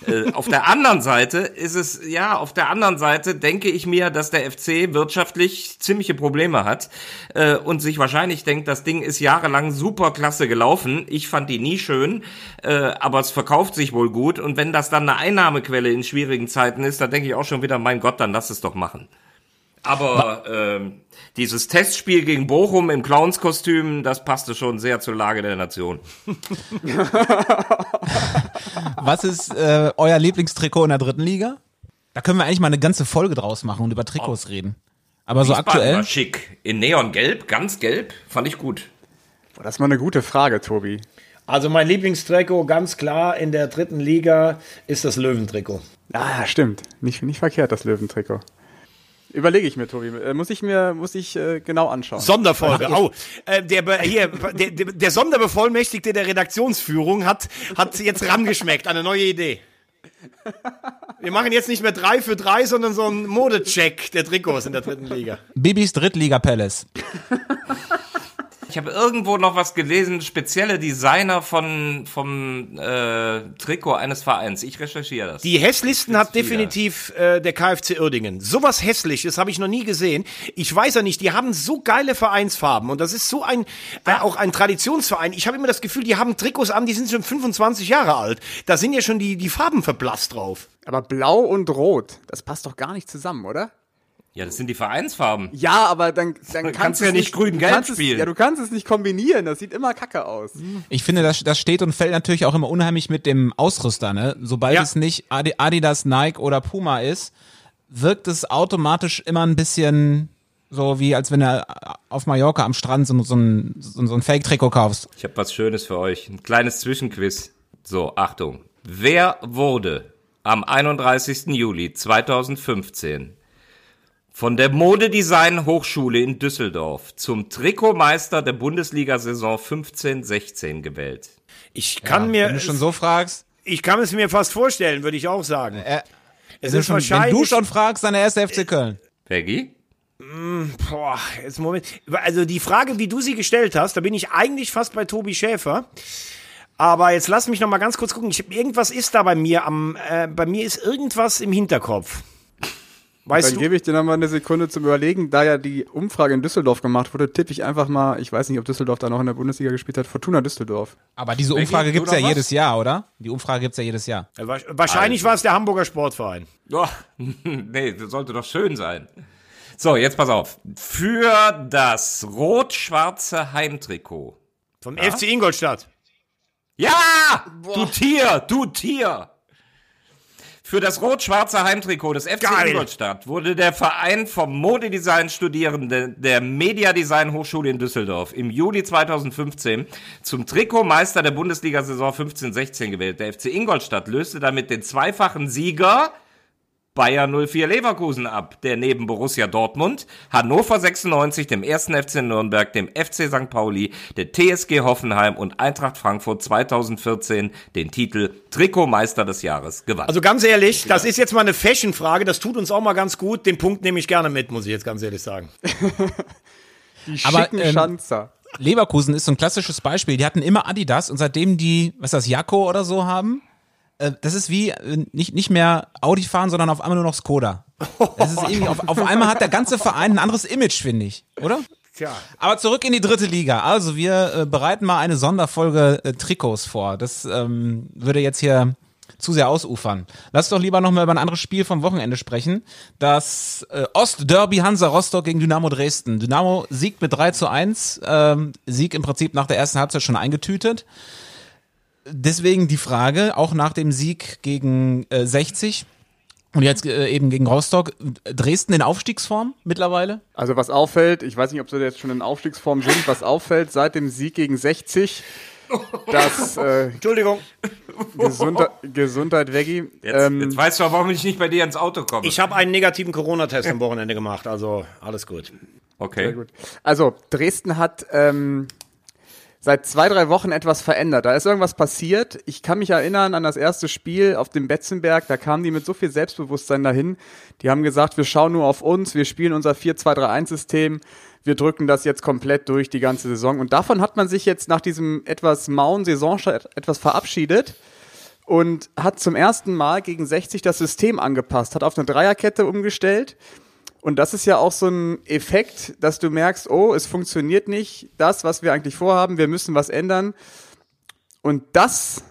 äh, auf der anderen Seite ist es, ja, auf der anderen Seite denke ich mir, dass der FC wirtschaftlich ziemliche Probleme hat äh, und sich wahrscheinlich denkt, das Ding ist jahrelang super klasse gelaufen. Ich fand die nie schön, äh, aber es verkauft sich wohl gut. Und wenn das dann eine Einnahmequelle in schwierigen Zeiten ist, dann denke ich auch schon wieder, mein Gott, dann lass es doch machen. Aber ähm, dieses Testspiel gegen Bochum im Clownskostüm, das passte schon sehr zur Lage der Nation. <laughs> Was ist äh, euer Lieblingstrikot in der dritten Liga? Da können wir eigentlich mal eine ganze Folge draus machen und über Trikots reden. Aber so Wiesbaden aktuell. War schick. In Neongelb, ganz gelb, fand ich gut. Boah, das ist mal eine gute Frage, Tobi. Also mein Lieblingstrikot ganz klar in der dritten Liga ist das Löwentrikot. Ah, stimmt. Nicht, nicht verkehrt, das Löwentrikot. Überlege ich mir, Tobi. Äh, Muss ich mir, muss ich äh, genau anschauen. Sonderfolge. <laughs> Oh, äh, der, hier, der, der, der Sonderbevollmächtigte der Redaktionsführung hat, hat jetzt rangeschmeckt. Eine neue Idee. Wir machen jetzt nicht mehr drei für drei, sondern so einen Modecheck der Trikots in der dritten Liga. Bibis Drittliga-Palace. <laughs> Ich habe irgendwo noch was gelesen, spezielle Designer von vom äh, Trikot eines Vereins. Ich recherchiere das. Die hässlichsten hat definitiv äh, der KfC Uerdingen. Sowas hässliches habe ich noch nie gesehen. Ich weiß ja nicht, die haben so geile Vereinsfarben und das ist so ein äh, auch ein Traditionsverein. Ich habe immer das Gefühl, die haben Trikots an, die sind schon 25 Jahre alt. Da sind ja schon die die Farben verblasst drauf. Aber blau und rot, das passt doch gar nicht zusammen, oder? Ja, das sind die Vereinsfarben. Ja, aber dann, dann <laughs> kannst, kannst du ja nicht grün-gelb kannst es- spielen. Ja, du kannst es nicht kombinieren. Das sieht immer kacke aus. Ich finde, das, das steht und fällt natürlich auch immer unheimlich mit dem Ausrüster. Ne? Sobald Ja. es nicht Adi- Adidas, Nike oder Puma ist, wirkt es automatisch immer ein bisschen so wie, als wenn du auf Mallorca am Strand so, so ein, so, so ein Fake-Trikot kaufst. Ich habe was Schönes für euch. Ein kleines Zwischenquiz. So, Achtung. Wer wurde am 31. Juli 2015 von der Modedesign Hochschule in Düsseldorf zum Trikotmeister der Bundesliga-Saison 15-16 gewählt? Ich kann Wenn mir du schon so fragst, ich kann es mir fast vorstellen, würde ich auch sagen. äh, es wenn, du ist schon, wenn wahrscheinlich du schon fragst, dann der erste FC Köln. Peggy? Boah, jetzt Moment. Also die Frage, wie du sie gestellt hast, da bin ich eigentlich fast bei Tobi Schäfer. Aber jetzt lass mich noch mal ganz kurz gucken. Ich, irgendwas ist da bei mir am, äh, bei mir ist irgendwas im Hinterkopf. Weißt Dann du? gebe ich dir noch mal eine Sekunde zum Überlegen. Da ja die Umfrage in Düsseldorf gemacht wurde, tippe ich einfach mal, ich weiß nicht, ob Düsseldorf da noch in der Bundesliga gespielt hat, Fortuna Düsseldorf. Aber diese Umfrage du gibt's ja was? jedes Jahr, oder? Die Umfrage gibt's ja jedes Jahr. Wa- Wahrscheinlich war es der Hamburger Sportverein. Oh, <laughs> nee, das sollte doch schön sein. So, jetzt pass auf. Für das rot-schwarze Heimtrikot. Vom FC Ingolstadt. Ja! Du Tier, du Tier! Für das rot-schwarze Heimtrikot des FC Geil. Ingolstadt wurde der Verein vom Modedesign-Studierenden der Mediadesign Hochschule in Düsseldorf im Juli 2015 zum Trikotmeister der Bundesliga-Saison 15-16 gewählt. Der FC Ingolstadt löste damit den zweifachen Sieger Bayer 04 Leverkusen ab, der neben Borussia Dortmund, Hannover 96, dem 1. FC Nürnberg, dem FC St. Pauli, der TSG Hoffenheim und Eintracht Frankfurt 2014 den Titel Trikotmeister des Jahres gewann. Also ganz ehrlich, das ist jetzt mal eine Fashion-Frage. Das tut uns auch mal ganz gut. Den Punkt nehme ich gerne mit, muss ich jetzt ganz ehrlich sagen. <laughs> Die Aber, schicken ähm, Schanzer. Leverkusen ist so ein klassisches Beispiel. Die hatten immer Adidas und seitdem die, was ist das, Jakko oder so haben, das ist wie äh, nicht, nicht mehr Audi fahren, sondern auf einmal nur noch Skoda. Das ist irgendwie, auf, auf einmal hat der ganze Verein ein anderes Image, finde ich, oder? Tja. Aber zurück in die dritte Liga. Also wir äh, bereiten mal eine Sonderfolge äh, Trikots vor. Das ähm, würde jetzt hier zu sehr ausufern. Lass doch lieber noch mal über ein anderes Spiel vom Wochenende sprechen. Das äh, Ostderby Hansa Rostock gegen Dynamo Dresden. Dynamo siegt mit 3 zu 1. Ähm, Sieg im Prinzip nach der ersten Halbzeit schon eingetütet. Deswegen die Frage, auch nach dem Sieg gegen äh, 60 und jetzt äh, eben gegen Rostock, Dresden in Aufstiegsform mittlerweile? Also was auffällt, ich weiß nicht, ob sie jetzt schon in Aufstiegsform sind, was auffällt seit dem Sieg gegen 60, dass äh, Entschuldigung. Gesundheit, Gesundheit Veggie. Jetzt, ähm, jetzt weißt du auch, warum ich nicht bei dir ins Auto komme. Ich habe einen negativen Corona-Test am Wochenende gemacht, also alles gut. okay. Sehr gut. Also, Dresden hat ähm, seit zwei, drei Wochen etwas verändert. Da ist irgendwas passiert. Ich kann mich erinnern an das erste Spiel auf dem Betzenberg. Da kamen die mit so viel Selbstbewusstsein dahin. Die haben gesagt, wir schauen nur auf uns, wir spielen unser 4-2-3-1-System. Wir drücken das jetzt komplett durch die ganze Saison. Und davon hat man sich jetzt nach diesem etwas mauen Saisonstart etwas verabschiedet und hat zum ersten Mal gegen 60 das System angepasst, hat auf eine Dreierkette umgestellt. Und das ist ja auch so ein Effekt, dass du merkst, oh, es funktioniert nicht das, was wir eigentlich vorhaben, wir müssen was ändern. Und das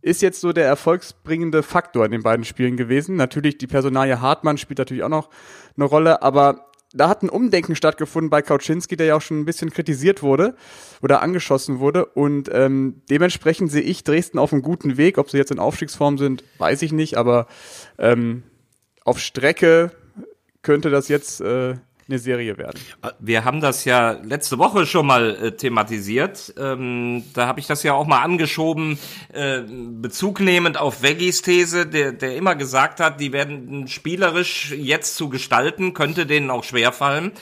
ist jetzt so der erfolgsbringende Faktor in den beiden Spielen gewesen. Natürlich die Personalie Hartmann spielt natürlich auch noch eine Rolle, aber da hat ein Umdenken stattgefunden bei Kauczynski, der ja auch schon ein bisschen kritisiert wurde oder angeschossen wurde. Und ähm, dementsprechend sehe ich Dresden auf einem guten Weg. Ob sie jetzt in Aufstiegsform sind, weiß ich nicht, aber ähm, auf Strecke könnte das jetzt äh, eine Serie werden. Wir haben das ja letzte Woche schon mal äh, thematisiert. Ähm, da habe ich das ja auch mal angeschoben, äh, Bezug nehmend auf Veggis These, der, der immer gesagt hat, die werden spielerisch jetzt zu gestalten, könnte denen auch schwerfallen.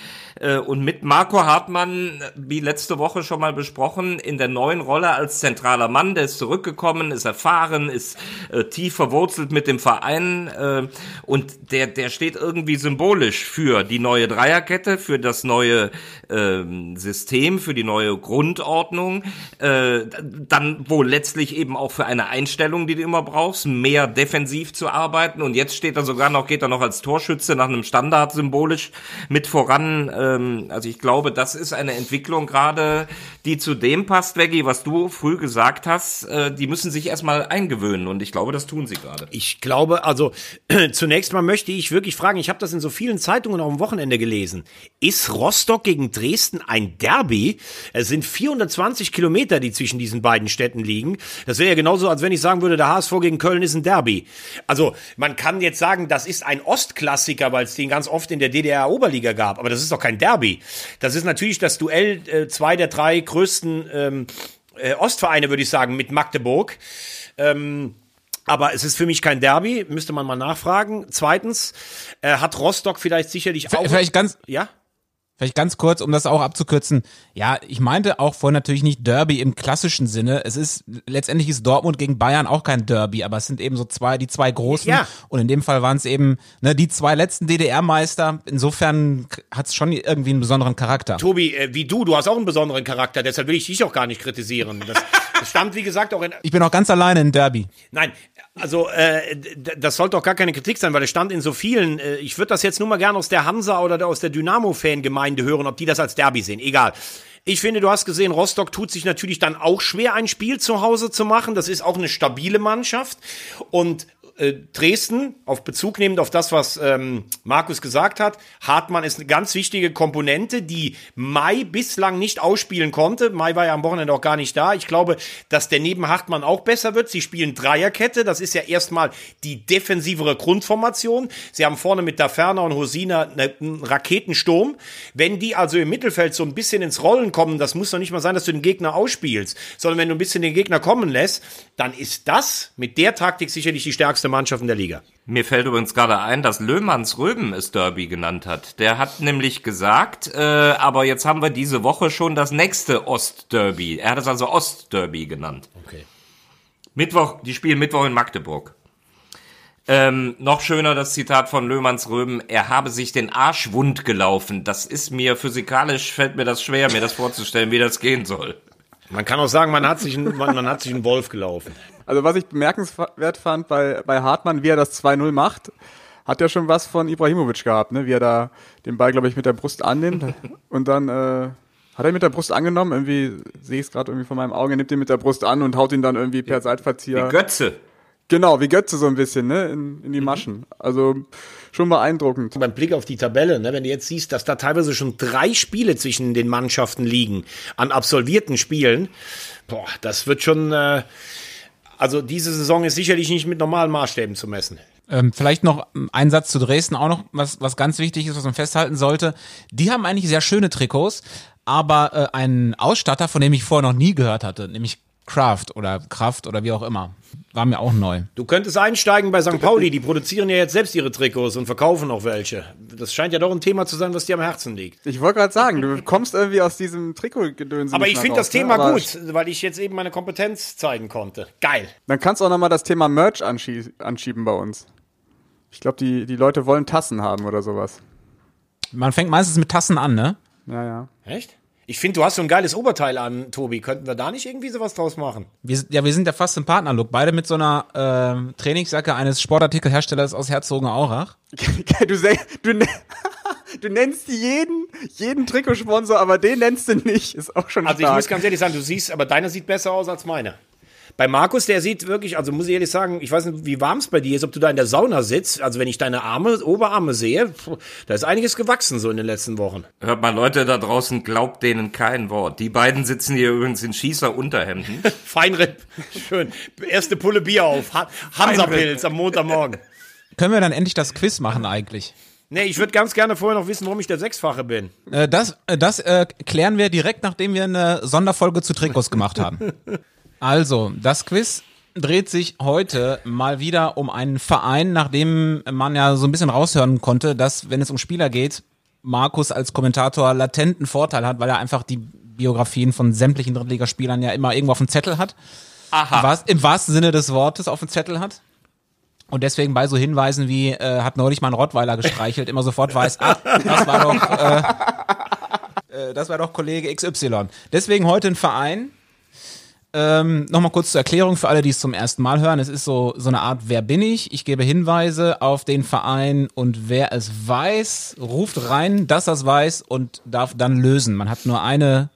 Äh, und mit Marco Hartmann, wie letzte Woche schon mal besprochen, in der neuen Rolle als zentraler Mann, der ist zurückgekommen, ist erfahren, ist äh, tief verwurzelt mit dem Verein äh, und der, der steht irgendwie symbolisch für die neue Dreierkette, für das neue äh, System, für die neue Grundordnung, äh, dann wohl letztlich eben auch für eine Einstellung, die du immer brauchst, mehr defensiv zu arbeiten und jetzt steht er sogar noch, geht er noch als Torschütze nach einem Standard symbolisch mit voran, äh, ähm, also ich glaube, das ist eine Entwicklung gerade, die zu dem passt, Veggie, was du früh gesagt hast. Äh, die müssen sich erstmal eingewöhnen und ich glaube, das tun sie gerade. Ich glaube, also <clears throat> zunächst mal möchte ich wirklich fragen, ich habe das in so vielen Zeitungen auch am Wochenende gelesen. Ist Rostock gegen Dresden ein Derby? Es sind 420 Kilometer, die zwischen diesen beiden Städten liegen. Das wäre ja genauso, als wenn ich sagen würde, der HSV gegen Köln ist ein Derby. Also man kann jetzt sagen, das ist ein Ostklassiker, weil es den ganz oft in der DDR-Oberliga gab. Aber das ist doch kein kein Derby. Das ist natürlich das Duell äh, zwei der drei größten ähm, äh, Ostvereine, würde ich sagen, mit Magdeburg. Ähm, aber es ist für mich kein Derby, müsste man mal nachfragen. Zweitens äh, hat Rostock vielleicht sicherlich auch. Vielleicht ganz. Ja? Vielleicht ganz kurz, um das auch abzukürzen. Ja, ich meinte auch vorhin natürlich nicht Derby im klassischen Sinne. Es ist, letztendlich ist Dortmund gegen Bayern auch kein Derby, aber es sind eben so zwei, die zwei großen. Ja. Und in dem Fall waren es eben, ne, die zwei letzten DDR-Meister. Insofern hat es schon irgendwie einen besonderen Charakter. Tobi, äh, wie du, du hast auch einen besonderen Charakter, deshalb will ich dich auch gar nicht kritisieren. Das, das stammt, wie gesagt, auch in. Ich bin auch ganz alleine in Derby. Nein, also äh, das sollte doch gar keine Kritik sein, weil es stand in so vielen. Äh, ich würde das jetzt nur mal gerne aus der Hansa oder aus der Dynamo-Fangemeinde hören, ob die das als Derby sehen. Egal. Ich finde, du hast gesehen, Rostock tut sich natürlich dann auch schwer, ein Spiel zu Hause zu machen. Das ist auch eine stabile Mannschaft. Und äh, Dresden, auf Bezug nehmend auf das, was ähm, Markus gesagt hat, Hartmann ist eine ganz wichtige Komponente, die Mai bislang nicht ausspielen konnte. Mai war ja am Wochenende auch gar nicht da. Ich glaube, dass der neben Hartmann auch besser wird. Sie spielen Dreierkette. Das ist ja erstmal die defensivere Grundformation. Sie haben vorne mit Daferner und Hosina einen Raketensturm. Wenn die also im Mittelfeld so ein bisschen ins Rollen kommen, das muss doch nicht mal sein, dass du den Gegner ausspielst, sondern wenn du ein bisschen den Gegner kommen lässt, dann ist das mit der Taktik sicherlich die stärkste Mannschaften der Liga. Mir fällt übrigens gerade ein, dass Löhmanns Röben es Derby genannt hat. Der hat nämlich gesagt, äh, aber jetzt haben wir diese Woche schon das nächste Ostderby. Er hat es also Ostderby genannt. Okay. Mittwoch, die spielen Mittwoch in Magdeburg. Ähm, noch schöner das Zitat von Löhmanns Röben, er habe sich den Arsch wund gelaufen. Das ist mir physikalisch, fällt mir das schwer, mir das vorzustellen, wie das gehen soll. Man kann auch sagen, man hat sich, man, man hat sich einen Wolf gelaufen. Also was ich bemerkenswert fand bei, bei Hartmann, wie er das 2-0 macht, hat er schon was von Ibrahimovic gehabt, ne? wie er da den Ball, glaube ich, mit der Brust annimmt <laughs> und dann äh, hat er mit der Brust angenommen, irgendwie sehe ich es gerade irgendwie von meinem Auge, er nimmt ihn mit der Brust an und haut ihn dann irgendwie per Seitverzieher. Wie Götze. Genau, wie Götze so ein bisschen, ne, in, in die mhm. Maschen. Also schon beeindruckend. Beim Blick auf die Tabelle, ne, wenn du jetzt siehst, dass da teilweise schon drei Spiele zwischen den Mannschaften liegen an absolvierten Spielen, boah, das wird schon, äh, also diese Saison ist sicherlich nicht mit normalen Maßstäben zu messen. Ähm, vielleicht noch ein Satz zu Dresden auch noch, was, was ganz wichtig ist, was man festhalten sollte. Die haben eigentlich sehr schöne Trikots, aber äh, einen Ausstatter, von dem ich vorher noch nie gehört hatte, nämlich Craft oder Kraft oder wie auch immer. War mir auch neu. Du könntest einsteigen bei St. Pauli, die produzieren ja jetzt selbst ihre Trikots und verkaufen auch welche. Das scheint ja doch ein Thema zu sein, was dir am Herzen liegt. Ich wollte gerade sagen, du kommst irgendwie aus diesem Trikotgedöns. Aber ich finde das ne? Thema Aber gut, weil ich jetzt eben meine Kompetenz zeigen konnte. Geil. Dann kannst du auch nochmal das Thema Merch anschie anschieben bei uns. Ich glaube, die, die Leute wollen Tassen haben oder sowas. Man fängt meistens mit Tassen an, ne? Ja, ja. Echt? Ich finde, du hast so ein geiles Oberteil an, Tobi. Könnten wir da nicht irgendwie sowas draus machen? Wir, ja, wir sind ja fast im Partnerlook. Beide mit so einer ähm, Trainingsjacke eines Sportartikelherstellers aus Herzogenaurach. <laughs> du, du, ne- <laughs> du nennst jeden, jeden Trikotsponsor, aber den nennst du nicht. Ist auch schon Also ich stark. muss ganz ehrlich sagen, du siehst, aber deiner sieht besser aus als meiner. Bei Markus, der sieht wirklich, also muss ich ehrlich sagen, ich weiß nicht, wie warm es bei dir ist, ob du da in der Sauna sitzt. Also wenn ich deine Arme, Oberarme sehe, da ist einiges gewachsen so in den letzten Wochen. Hört mal, Leute da draußen, glaubt denen kein Wort. Die beiden sitzen hier übrigens in Schießer-Unterhemden. <laughs> Feinripp, schön. Erste Pulle Bier auf. Ha Hansapilz am Montagmorgen. <laughs> Können wir dann endlich das Quiz machen eigentlich? Nee, ich würde ganz gerne vorher noch wissen, warum ich der Sechsfache bin. Äh, das äh, das äh, klären wir direkt, nachdem wir eine Sonderfolge zu Trikots gemacht haben. <laughs> Also, das Quiz dreht sich heute mal wieder um einen Verein, nachdem man ja so ein bisschen raushören konnte, dass, wenn es um Spieler geht, Markus als Kommentator latenten Vorteil hat, weil er einfach die Biografien von sämtlichen Drittligaspielern ja immer irgendwo auf dem Zettel hat. Im, wahrst- Im wahrsten Sinne des Wortes auf dem Zettel hat. Und deswegen bei so Hinweisen wie, äh, hat neulich mal ein Rottweiler gestreichelt, immer sofort weiß, ah, das war doch, äh, äh, das war doch Kollege XY. Deswegen heute ein Verein. Ähm, Nochmal kurz zur Erklärung für alle, die es zum ersten Mal hören. Es ist so, so eine Art Wer bin ich? Ich gebe Hinweise auf den Verein und wer es weiß, ruft rein, dass er es weiß und darf dann lösen. Man hat nur eine,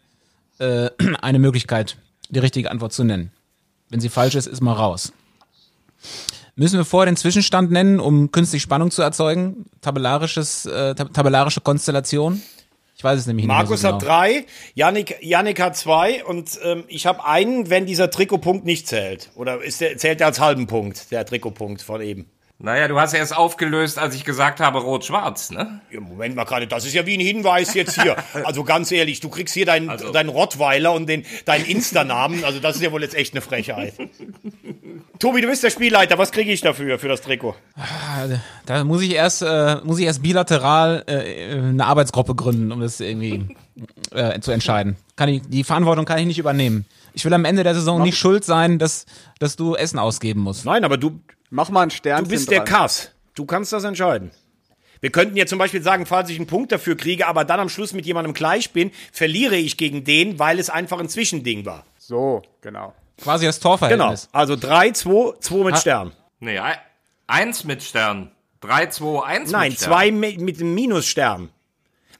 äh, <clears throat> eine Möglichkeit, die richtige Antwort zu nennen. Wenn sie falsch ist, ist man raus. Müssen wir vorher den Zwischenstand nennen, um künstlich Spannung zu erzeugen? Tabellarisches, äh, tab tabellarische Konstellation? Weiß es nämlich Markus nicht mehr so hat genau. drei, Yannick, Yannick hat zwei und ähm, ich habe einen, wenn dieser Trikotpunkt nicht zählt. Oder ist der, zählt der als halben Punkt, der Trikotpunkt von eben? naja, du hast erst aufgelöst, als ich gesagt habe rot-schwarz, ne? Ja, Moment mal gerade, das ist ja wie ein Hinweis jetzt hier. <laughs> Also ganz ehrlich, du kriegst hier deinen, Also- deinen Rottweiler und den, deinen Insta-Namen. Also das ist ja wohl jetzt echt eine Frechheit. <laughs> Tobi, du bist der Spielleiter. Was kriege ich dafür, für das Trikot? Da muss ich erst, äh, muss ich erst bilateral äh, eine Arbeitsgruppe gründen, um das irgendwie <laughs> äh, zu entscheiden. Kann ich, die Verantwortung kann ich nicht übernehmen. Ich will am Ende der Saison nicht schuld sein, dass, dass du Essen ausgeben musst. Nein, aber du, Mach mal ein Sternchen du bist der dran. Kass. Du kannst das entscheiden. Wir könnten jetzt zum Beispiel sagen, falls ich einen Punkt dafür kriege, aber dann am Schluss mit jemandem gleich bin, verliere ich gegen den, weil es einfach ein Zwischending war. So, genau. Quasi das Genau. Torverhältnis. Also 3, 2, 2 mit Ah. Stern. Nee, ei- eins mit Stern. Drei, zwei, eins Nein, mit Stern. zwei mit, mit einem Minusstern.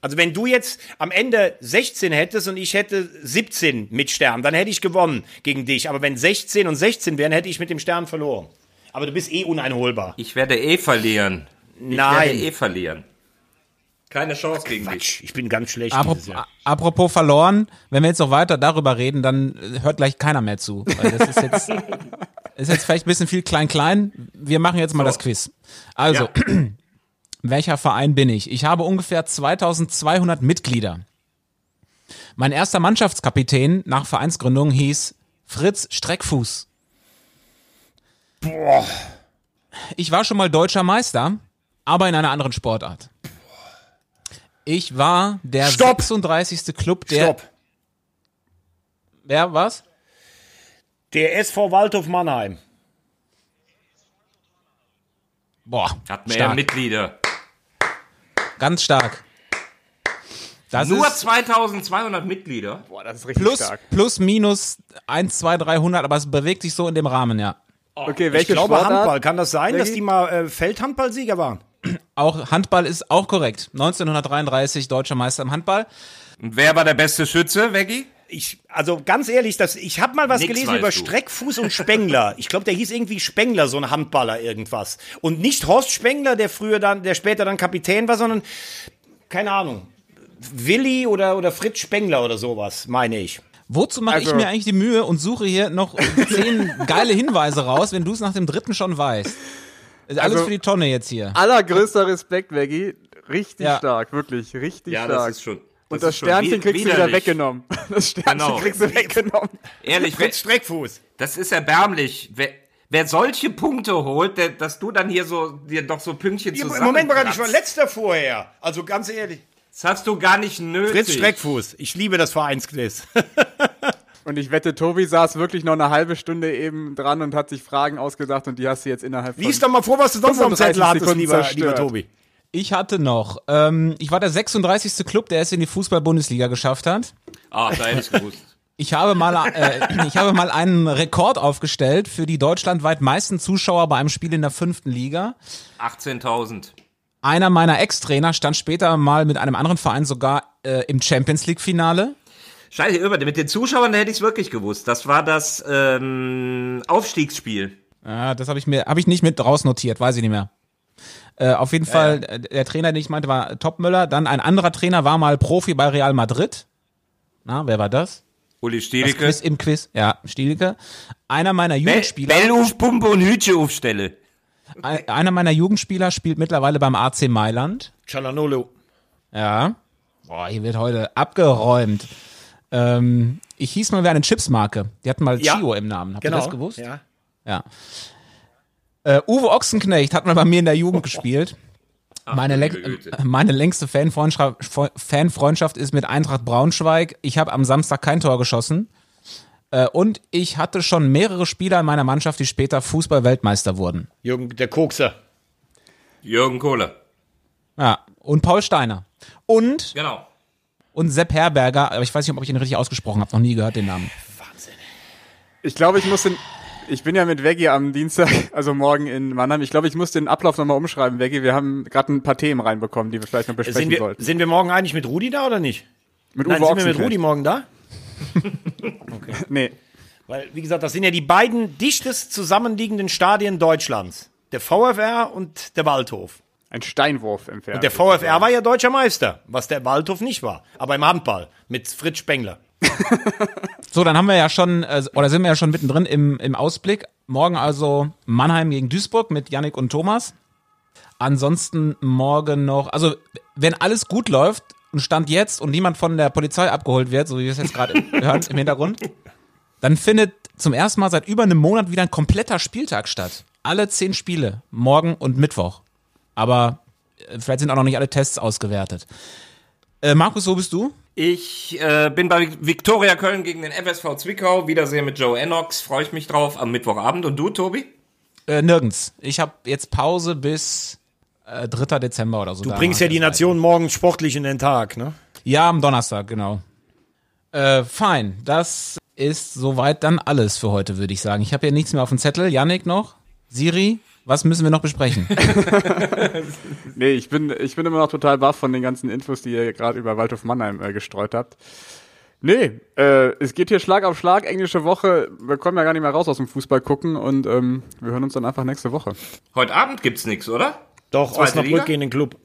Also wenn du jetzt am Ende 16 hättest und ich hätte 17 mit Stern, dann hätte ich gewonnen gegen dich. Aber wenn 16 und 16 wären, hätte ich mit dem Stern verloren. Aber du bist eh uneinholbar. Ich werde eh verlieren. Ich Nein. werde eh verlieren. Keine Chance gegen dich. Ich bin ganz schlecht Apropos, dieses Jahr. apropos verloren, wenn wir jetzt noch weiter darüber reden, dann hört gleich keiner mehr zu. Weil das ist jetzt, <laughs> ist jetzt vielleicht ein bisschen viel klein-klein. Wir machen jetzt mal das Quiz. Also, <clears throat> welcher Verein bin ich? Ich habe ungefähr 2200 Mitglieder. Mein erster Mannschaftskapitän nach Vereinsgründung hieß Fritz Streckfuß. Boah. Ich war schon mal deutscher Meister, aber in einer anderen Sportart. Ich war der Stopp! 36. Club der. Stopp. Wer was? Der SV Waldhof Mannheim. Boah, Hat mehr stark. Mitglieder. ganz stark. Das Nur ist 2200 Mitglieder. Boah, das ist richtig plus, stark. plus, minus 1, 2, 300, aber es bewegt sich so in dem Rahmen, ja. Okay, welche Ich glaube Sportart? Handball. Kann das sein, dass Maggie? die mal äh, Feldhandballsieger waren? <clears throat> Auch Handball ist auch korrekt. 1933 deutscher Meister im Handball. Und wer war der beste Schütze, Veggie? Ich, also ganz ehrlich, das, ich habe mal was Nix gelesen über du. Streckfuß und <laughs> Spengler. Ich glaube, der hieß irgendwie Spengler, so ein Handballer irgendwas. Und nicht Horst Spengler, der früher dann, der später dann Kapitän war, sondern keine Ahnung. Willi oder, oder Fritz Spengler oder sowas, meine ich. Wozu mache ich Also- mir eigentlich die Mühe und suche hier noch zehn <laughs> geile Hinweise raus, wenn du es nach dem dritten schon weißt? Ist alles Also- für die Tonne jetzt hier. Allergrößter Respekt, Veggie. Richtig Ja. stark, wirklich, richtig Ja, das stark. ist schon. Und Das das, ist schon Sternchen kriegst du wieder widerlich. weggenommen. <laughs> Das Sternchen Genau. kriegst du weggenommen. Ehrlich, <laughs> Fritz Streckfuß. das ist erbärmlich. Wer, wer solche Punkte holt, der, dass du dann hier so dir doch so Pünktchen Ja, zusammen. Moment mal, ich war letzter vorher. Also ganz ehrlich. Das hast du gar nicht nötig. Fritz Streckfuß. Ich liebe das Vereinsquiz. <laughs> Und ich wette, Tobi saß wirklich noch eine halbe Stunde eben dran und hat sich Fragen ausgedacht und die hast du jetzt innerhalb von... Lies doch mal vor, was du sonst noch am 35 Zettel hattest, Sekunden lieber, zerstört. lieber Tobi. Ich hatte noch, ähm, ich war der 36. Club, der es in die Fußball-Bundesliga geschafft hat. Ah, da hätte ich gewusst. Ich habe mal, äh, ich habe mal einen Rekord aufgestellt für die deutschlandweit meisten Zuschauer bei einem Spiel in der fünften Liga. 18.000. Einer meiner Ex-Trainer stand später mal mit einem anderen Verein sogar äh, im Champions League-Finale. Scheiße, über, mit den Zuschauern hätte ich es wirklich gewusst. Das war das ähm, Aufstiegsspiel. Ja, das habe ich mir, habe ich nicht mit rausnotiert, weiß ich nicht mehr. Äh, auf jeden Fall, äh, der Trainer, den ich meinte, war Topmüller. Dann ein anderer Trainer war mal Profi bei Real Madrid. Na, wer war das? Uli Stielicke. Quiz im Quiz, ja, Stielke. Einer meiner Bell, Jugendspieler, Bell auf Pumpe und Hütche aufstelle. ein- einer meiner Jugendspieler spielt mittlerweile beim AC Mailand. Cialanolo. Ja. Boah, hier wird heute abgeräumt. Ähm, ich hieß mal wie eine Chipsmarke. Die hatten mal Ja. Chio im Namen. Habt ihr das gewusst? Ja. Ja. Äh, Uwe Ochsenknecht hat mal bei mir in der Jugend gespielt. Meine, liebe le- Güte. äh, meine längste Fanfreundschaft, Fanfreundschaft ist mit Eintracht Braunschweig. Ich habe am Samstag kein Tor geschossen. Äh, und ich hatte schon mehrere Spieler in meiner Mannschaft, die später Fußball-Weltmeister wurden. Jürgen, der Kokser. Jürgen Kohler. Ja. Und Paul Steiner. Und, Genau. Und Sepp Herberger, aber ich weiß nicht, ob ich ihn richtig ausgesprochen habe, noch nie gehört den Namen. Ich glaube, ich muss den... Ich bin ja mit Veggie am Dienstag, <laughs> also morgen in Mannheim. Ich glaube, ich muss den Ablauf nochmal umschreiben, Veggie. Wir haben gerade ein paar Themen reinbekommen, die wir vielleicht noch besprechen Sind wir, sollten. sind wir morgen eigentlich mit Rudi da oder nicht? Mit Nein, Uwe sind wir mit. Rudi morgen da? <laughs> Nee. Weil, wie gesagt, das sind ja die beiden dichtest zusammenliegenden Stadien Deutschlands. Der VfR und der Waldhof. Ein Steinwurf entfernt. Und der VfR war ja deutscher Meister, was der Waldhof nicht war. Aber im Handball mit Fritz Spengler. <laughs> So, dann haben wir ja schon, äh, oder sind wir ja schon mittendrin im, im Ausblick. Morgen also Mannheim gegen Duisburg mit Yannick und Thomas. Ansonsten morgen noch, also wenn alles gut läuft und Stand jetzt und niemand von der Polizei abgeholt wird, so wie wir es jetzt gerade <laughs> hören im Hintergrund, dann findet zum ersten Mal seit über einem Monat wieder ein kompletter Spieltag statt. Alle zehn Spiele, morgen und Mittwoch. Aber äh, vielleicht sind auch noch nicht alle Tests ausgewertet. Äh, Markus, wo bist du? Ich äh, bin bei Viktoria Köln gegen den FSV Zwickau. Wiedersehen mit Joe Ennox. Freue ich mich drauf am Mittwochabend. Und du, Tobi? Äh, nirgends. Ich habe jetzt Pause bis äh, 3. Dezember oder so. Du bringst ja die. Nation morgen sportlich in den Tag, ne? Ja, am Donnerstag, genau. Äh, fein. Das ist soweit dann alles für heute, würde ich sagen. Ich habe ja nichts mehr auf dem Zettel. Yannick noch? Siri? Was müssen wir noch besprechen? <laughs> Nee, ich bin, ich bin immer noch total baff von den ganzen Infos, die ihr gerade über Waldhof Mannheim äh, gestreut habt. Nee, äh, es geht hier Schlag auf Schlag, englische Woche. Wir kommen ja gar nicht mehr raus aus dem Fußball gucken und ähm, wir hören uns dann einfach nächste Woche. Heute Abend gibt's nix, oder? Doch, Zweite Osnabrück Liga? gegen den Club.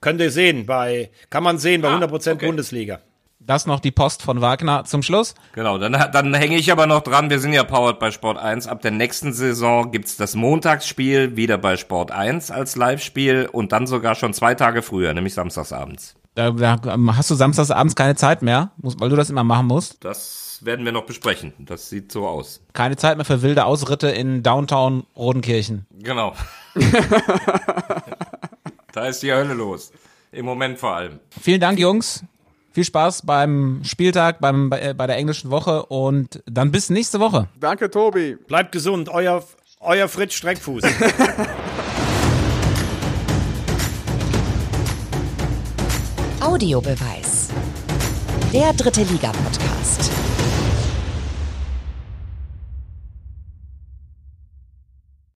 Könnt ihr sehen, bei, kann man sehen, bei Ah, 100% okay. Bundesliga. Das noch die Post von Wagner zum Schluss. Genau, dann, dann hänge ich aber noch dran. Wir sind ja powered bei Sport 1. Ab der nächsten Saison gibt's das Montagsspiel wieder bei Sport 1 als Live-Spiel und dann sogar schon zwei Tage früher, nämlich samstagsabends. Da, da ähm, hast du samstags abends keine Zeit mehr, weil du das immer machen musst. Das werden wir noch besprechen. Das sieht so aus. Keine Zeit mehr für wilde Ausritte in Downtown Rodenkirchen. Genau. <laughs> da ist die Hölle los. Im Moment vor allem. Vielen Dank, Jungs. Viel Spaß beim Spieltag, beim, bei, äh, bei der englischen Woche und dann bis nächste Woche. Danke, Tobi. Bleibt gesund, euer, euer Fritz Streckfuß. <laughs> Audiobeweis. Der dritte Liga-Podcast.